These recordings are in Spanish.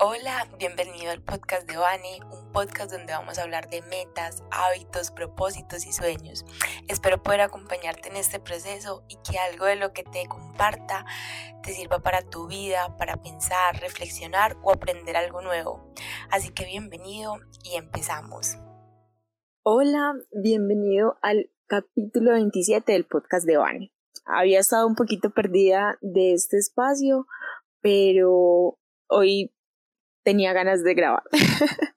Hola, bienvenido al podcast de Vani, un podcast donde vamos a hablar de metas, hábitos, propósitos y sueños. Espero poder acompañarte en este proceso y que algo de lo que te comparta te sirva para tu vida, para pensar, reflexionar o aprender algo nuevo. Así que bienvenido y empezamos. Hola, bienvenido al capítulo 27 del podcast de Vani. Había estado un poquito perdida de este espacio, pero hoy tenía ganas de grabar.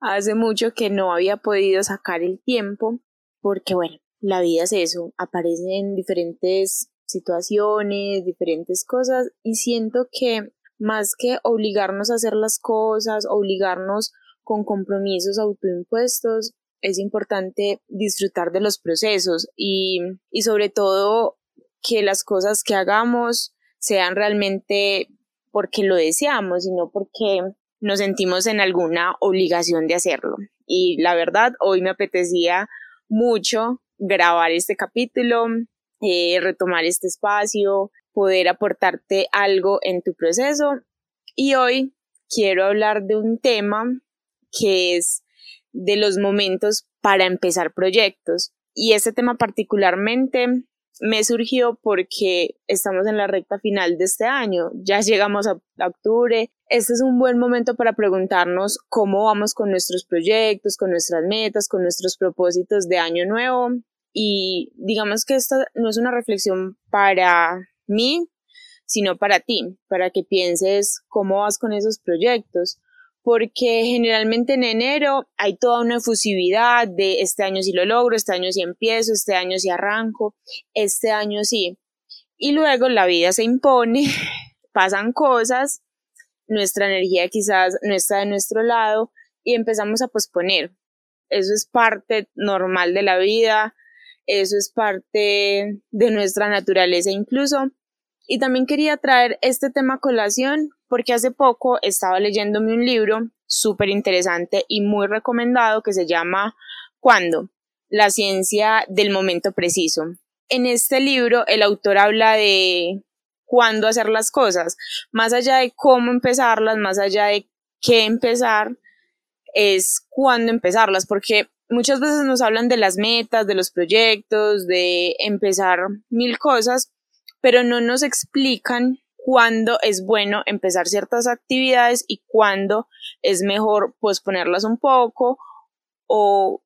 Hace mucho que no había podido sacar el tiempo porque, bueno, la vida es eso, aparecen diferentes situaciones, diferentes cosas y siento que más que obligarnos a hacer las cosas, obligarnos con compromisos autoimpuestos, es importante disfrutar de los procesos y, y sobre todo que las cosas que hagamos sean realmente porque lo deseamos, sino porque nos sentimos en alguna obligación de hacerlo. Y la verdad, hoy me apetecía mucho grabar este capítulo, eh, retomar este espacio, poder aportarte algo en tu proceso. Y hoy quiero hablar de un tema que es de los momentos para empezar proyectos. Y este tema particularmente me surgió porque estamos en la recta final de este año, ya llegamos a, octubre, este es un buen momento para preguntarnos cómo vamos con nuestros proyectos, con nuestras metas, con nuestros propósitos de año nuevo. Y digamos que esta no es una reflexión para mí, sino para ti, para que pienses cómo vas con esos proyectos, porque generalmente en enero hay toda una efusividad de este año sí lo logro, este año sí empiezo, este año sí arranco, este año sí. Y luego la vida se impone, pasan cosas, nuestra energía quizás no está de nuestro lado y empezamos a posponer. Eso es parte normal de la vida, eso es parte de nuestra naturaleza incluso. Y también quería traer este tema colación porque hace poco estaba leyéndome un libro súper interesante y muy recomendado que se llama ¿Cuándo? La ciencia del momento preciso. En este libro el autor habla de cuándo hacer las cosas, más allá de cómo empezarlas, más allá de qué empezar, es cuándo empezarlas, porque muchas veces nos hablan de las metas, de los proyectos, de empezar mil cosas, pero no nos explican cuándo es bueno empezar ciertas actividades y cuándo es mejor posponerlas un poco o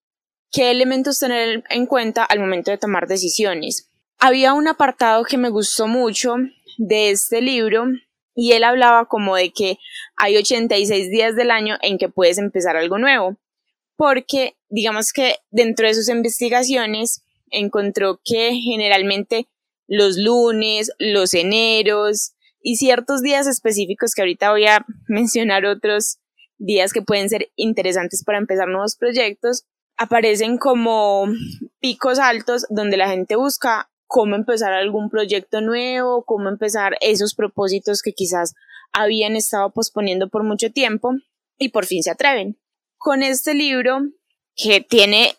qué elementos tener en cuenta al momento de tomar decisiones. Había un apartado que me gustó mucho de este libro y él hablaba como de que hay 86 días del año en que puedes empezar algo nuevo, porque digamos que dentro de sus investigaciones encontró que generalmente los lunes, los eneros, y ciertos días específicos que ahorita voy a mencionar otros días que pueden ser interesantes para empezar nuevos proyectos, aparecen como picos altos donde la gente busca cómo empezar algún proyecto nuevo, cómo empezar esos propósitos que quizás habían estado posponiendo por mucho tiempo y por fin se atreven. Con este libro, que tiene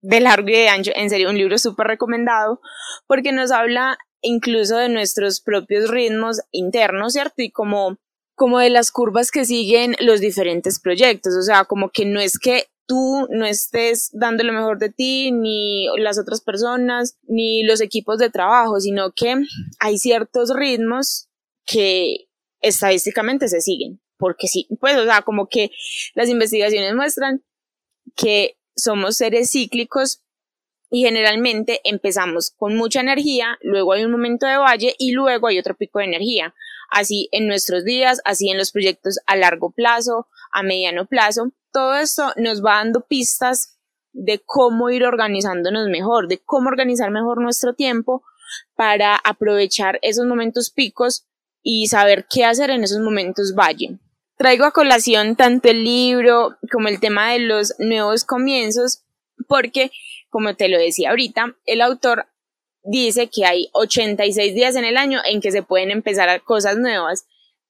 de largo y de ancho, en serio, un libro súper recomendado, porque nos habla incluso de nuestros propios ritmos internos, ¿cierto? Y como, como de las curvas que siguen los diferentes proyectos, o sea, como que no es que tú no estés dando lo mejor de ti, ni las otras personas, ni los equipos de trabajo, sino que hay ciertos ritmos que estadísticamente se siguen, porque sí, pues, o sea, como que las investigaciones muestran que somos seres cíclicos y generalmente empezamos con mucha energía, luego hay un momento de valle y luego hay otro pico de energía. Así en nuestros días, así en los proyectos a largo plazo, a mediano plazo. Todo esto nos va dando pistas de cómo ir organizándonos mejor, de cómo organizar mejor nuestro tiempo para aprovechar esos momentos picos y saber qué hacer en esos momentos valle. Traigo a colación tanto el libro como el tema de los nuevos comienzos porque como te lo decía ahorita, el autor dice que hay 86 días en el año en que se pueden empezar cosas nuevas,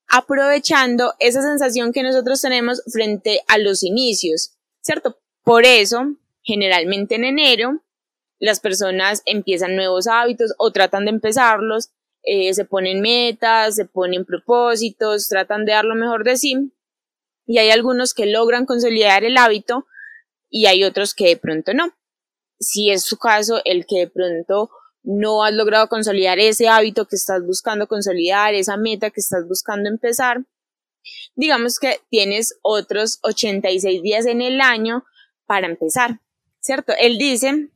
aprovechando esa sensación que nosotros tenemos frente a los inicios, ¿cierto? Por eso, generalmente en enero, las personas empiezan nuevos hábitos o tratan de empezarlos, eh, se ponen metas, se ponen propósitos, tratan de dar lo mejor de sí, y hay algunos que logran consolidar el hábito y hay otros que de pronto no. Si es su caso, el que de pronto no has logrado consolidar ese hábito que estás buscando consolidar, esa meta que estás buscando empezar, digamos que tienes otros 86 días en el año para empezar, ¿cierto? Él dice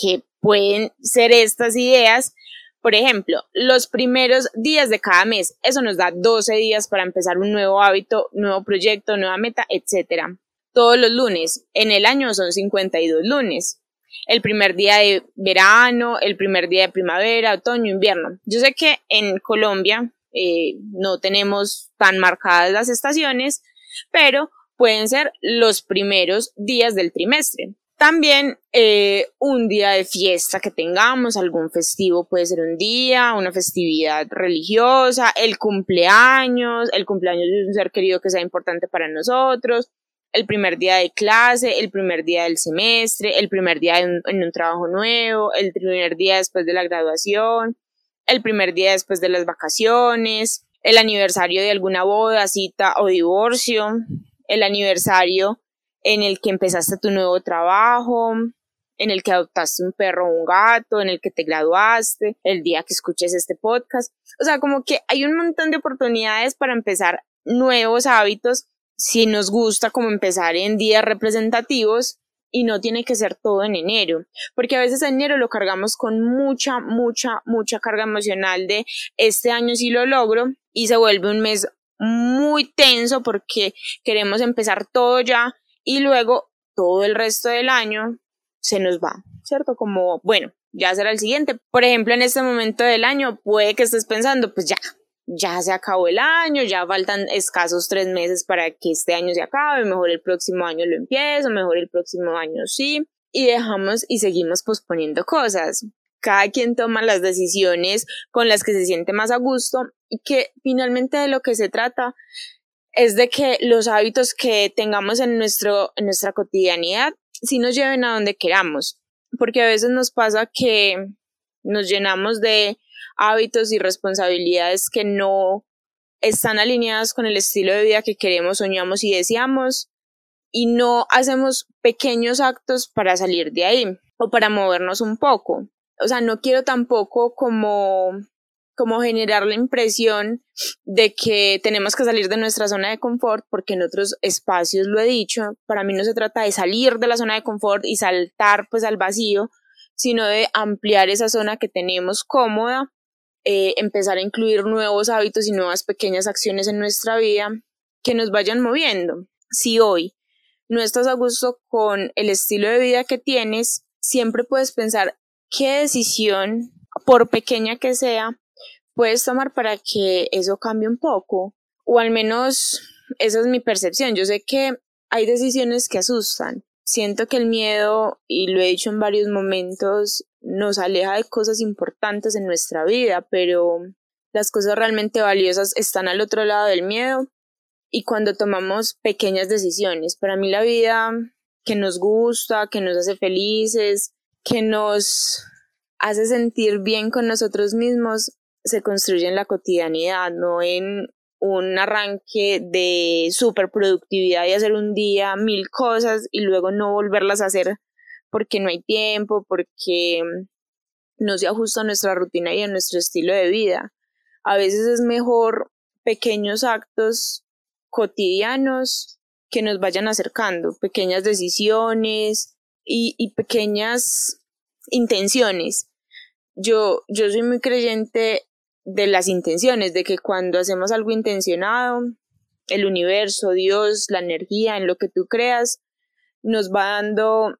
que pueden ser estas ideas, por ejemplo, los primeros días de cada mes, eso nos da 12 días para empezar un nuevo hábito, nuevo proyecto, nueva meta, etc. Todos los lunes, en el año son 52 lunes el primer día de verano, el primer día de primavera, otoño, invierno. Yo sé que en Colombia eh, no tenemos tan marcadas las estaciones, pero pueden ser los primeros días del trimestre. También eh, un día de fiesta que tengamos, algún festivo puede ser un día, una festividad religiosa, el cumpleaños, el cumpleaños de un ser querido que sea importante para nosotros, el primer día de clase, el primer día del semestre, el primer día en, un trabajo nuevo, el primer día después de la graduación, el primer día después de las vacaciones, el aniversario de alguna boda, cita o divorcio, el aniversario en el que empezaste tu nuevo trabajo, en el que adoptaste un perro o un gato, en el que te graduaste, el día que escuches este podcast. O sea, como que hay un montón de oportunidades para empezar nuevos hábitos si nos gusta como empezar en días representativos y no tiene que ser todo en enero, porque a veces en enero lo cargamos con mucha, mucha, mucha carga emocional de este año sí lo logro y se vuelve un mes muy tenso porque queremos empezar todo ya y luego todo el resto del año se nos va, ¿cierto? Como, bueno, ya será el siguiente. Por ejemplo, en este momento del año puede que estés pensando, pues ya, ya se acabó el año, ya faltan escasos tres meses para que este año se acabe, mejor el próximo año lo empiezo, mejor el próximo año sí, y dejamos y seguimos posponiendo cosas. Cada quien toma las decisiones con las que se siente más a gusto y que finalmente de lo que se trata es de que los hábitos que tengamos en, nuestro, en nuestra cotidianidad sí nos lleven a donde queramos, porque a veces nos pasa que nos llenamos de hábitos y responsabilidades que no están alineadas con el estilo de vida que queremos, soñamos y deseamos y no hacemos pequeños actos para salir de ahí o para movernos un poco. O sea, no quiero tampoco como como generar la impresión de que tenemos que salir de nuestra zona de confort, porque en otros espacios lo he dicho, para mí no se trata de salir de la zona de confort y saltar pues al vacío, sino de ampliar esa zona que tenemos cómoda eh, empezar a incluir nuevos hábitos y nuevas pequeñas acciones en nuestra vida que nos vayan moviendo. Si hoy no estás a gusto con el estilo de vida que tienes, siempre puedes pensar qué decisión, por pequeña que sea, puedes tomar para que eso cambie un poco. O al menos esa es mi percepción. Yo sé que hay decisiones que asustan. Siento que el miedo, y lo he dicho en varios momentos, nos aleja de cosas importantes en nuestra vida, pero las cosas realmente valiosas están al otro lado del miedo y cuando tomamos pequeñas decisiones. Para mí la vida que nos gusta, que nos hace felices, que nos hace sentir bien con nosotros mismos, se construye en la cotidianidad, no en un arranque de superproductividad y hacer un día mil cosas y luego no volverlas a hacer porque no hay tiempo, porque no se ajusta a nuestra rutina y a nuestro estilo de vida. A veces es mejor pequeños actos cotidianos que nos vayan acercando, pequeñas decisiones y, pequeñas intenciones. Yo, yo soy muy creyente de las intenciones, de que cuando hacemos algo intencionado, el universo, Dios, la energía, en lo que tú creas, nos va dando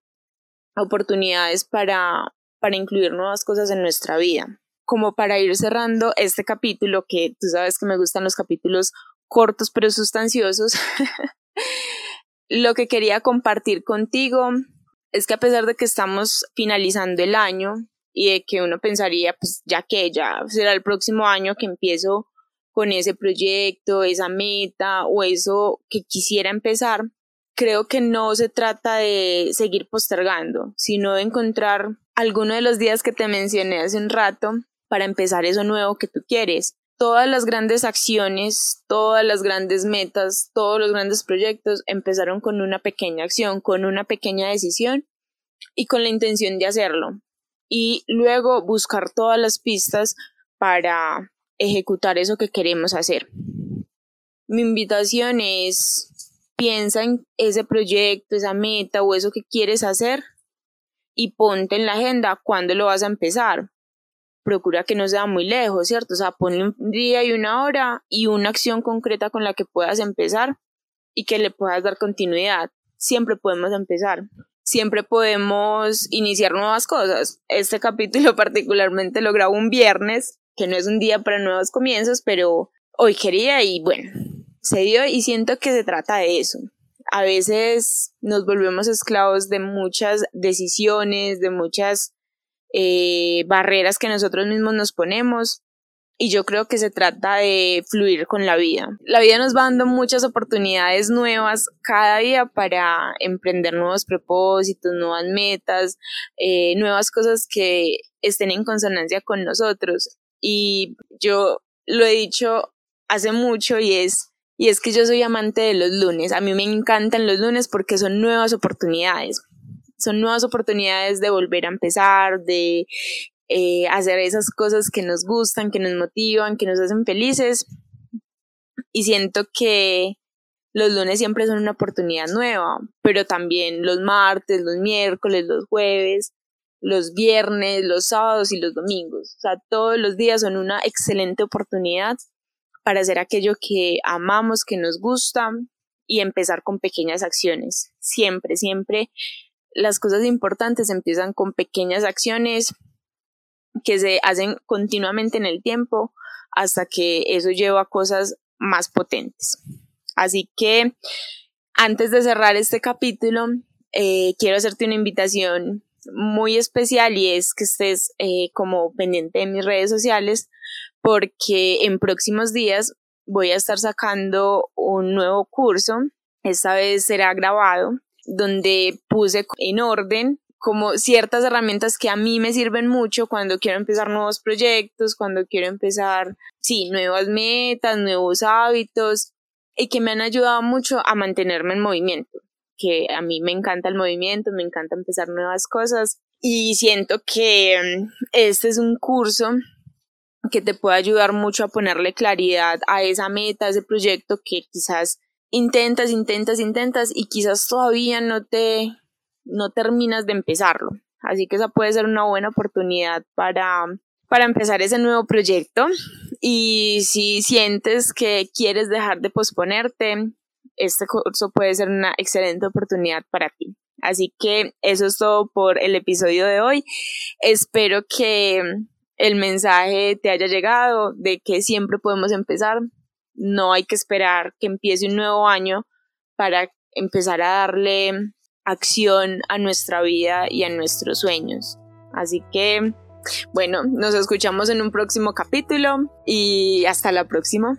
oportunidades para, para incluir nuevas cosas en nuestra vida. Como para ir cerrando este capítulo, que tú sabes que me gustan los capítulos cortos pero sustanciosos, lo que quería compartir contigo es que a pesar de que estamos finalizando el año y de que uno pensaría, pues ya que ya será el próximo año que empiezo con ese proyecto, esa meta o eso que quisiera empezar, creo que no se trata de seguir postergando, sino de encontrar alguno de los días que te mencioné hace un rato para empezar eso nuevo que tú quieres. todas las grandes acciones, todas las grandes metas, todos los grandes proyectos empezaron con una pequeña acción, con una pequeña decisión y con la intención de hacerlo. Y luego buscar todas las pistas para ejecutar eso que queremos hacer. Mi invitación es, piensa en ese proyecto, esa meta o eso que quieres hacer y ponte en la agenda cuándo lo vas a empezar procura que no sea muy lejos, ¿cierto? O sea, ponle un día y una hora y una acción concreta con la que puedas empezar y que le puedas dar continuidad. Siempre podemos empezar. Siempre podemos iniciar nuevas cosas. Este capítulo particularmente lo grabo un viernes, que no es un día para nuevos comienzos, pero hoy quería y bueno, se dio y siento que se trata de eso. A veces nos volvemos esclavos de muchas decisiones, de muchas eh, barreras que nosotros mismos nos ponemos. Y yo creo que se trata de fluir con la vida. La vida nos va dando muchas oportunidades nuevas cada día para emprender nuevos propósitos, nuevas metas, eh, nuevas cosas que estén en consonancia con nosotros. Y yo lo he dicho hace mucho y es, y es que yo soy amante de los lunes. A mí me encantan los lunes porque son nuevas oportunidades son nuevas oportunidades de volver a empezar, de eh, hacer esas cosas que nos gustan, que nos motivan, que nos hacen felices. Y siento que los lunes siempre son una oportunidad nueva, pero también los martes, los miércoles, los jueves, los viernes, los sábados y los domingos. O sea, todos los días son una excelente oportunidad para hacer aquello que amamos, que nos gusta y empezar con pequeñas acciones. Siempre, siempre las cosas importantes empiezan con pequeñas acciones que se hacen continuamente en el tiempo hasta que eso lleva a cosas más potentes. Así que antes de cerrar este capítulo, eh, quiero hacerte una invitación muy especial y es que estés eh, como pendiente de mis redes sociales porque en próximos días voy a estar sacando un nuevo curso. Esta vez será grabado donde puse en orden como ciertas herramientas que a mí me sirven mucho cuando quiero empezar nuevos proyectos, cuando quiero empezar, sí, nuevas metas, nuevos hábitos y que me han ayudado mucho a mantenerme en movimiento, que a mí me encanta el movimiento, me encanta empezar nuevas cosas y siento que mm, este es un curso que te puede ayudar mucho a ponerle claridad a esa meta, a ese proyecto que quizás intentas, intentas, intentas y quizás todavía no te, no terminas de empezarlo. Así que esa puede ser una buena oportunidad para, para empezar ese nuevo proyecto. Y si sientes que quieres dejar de posponerte, este curso puede ser una excelente oportunidad para ti. Así que eso es todo por el episodio de hoy. Espero que el mensaje te haya llegado de que siempre podemos empezar, no hay que esperar que empiece un nuevo año para empezar a darle acción a nuestra vida y a nuestros sueños. Así que, bueno, nos escuchamos en un próximo capítulo y hasta la próxima.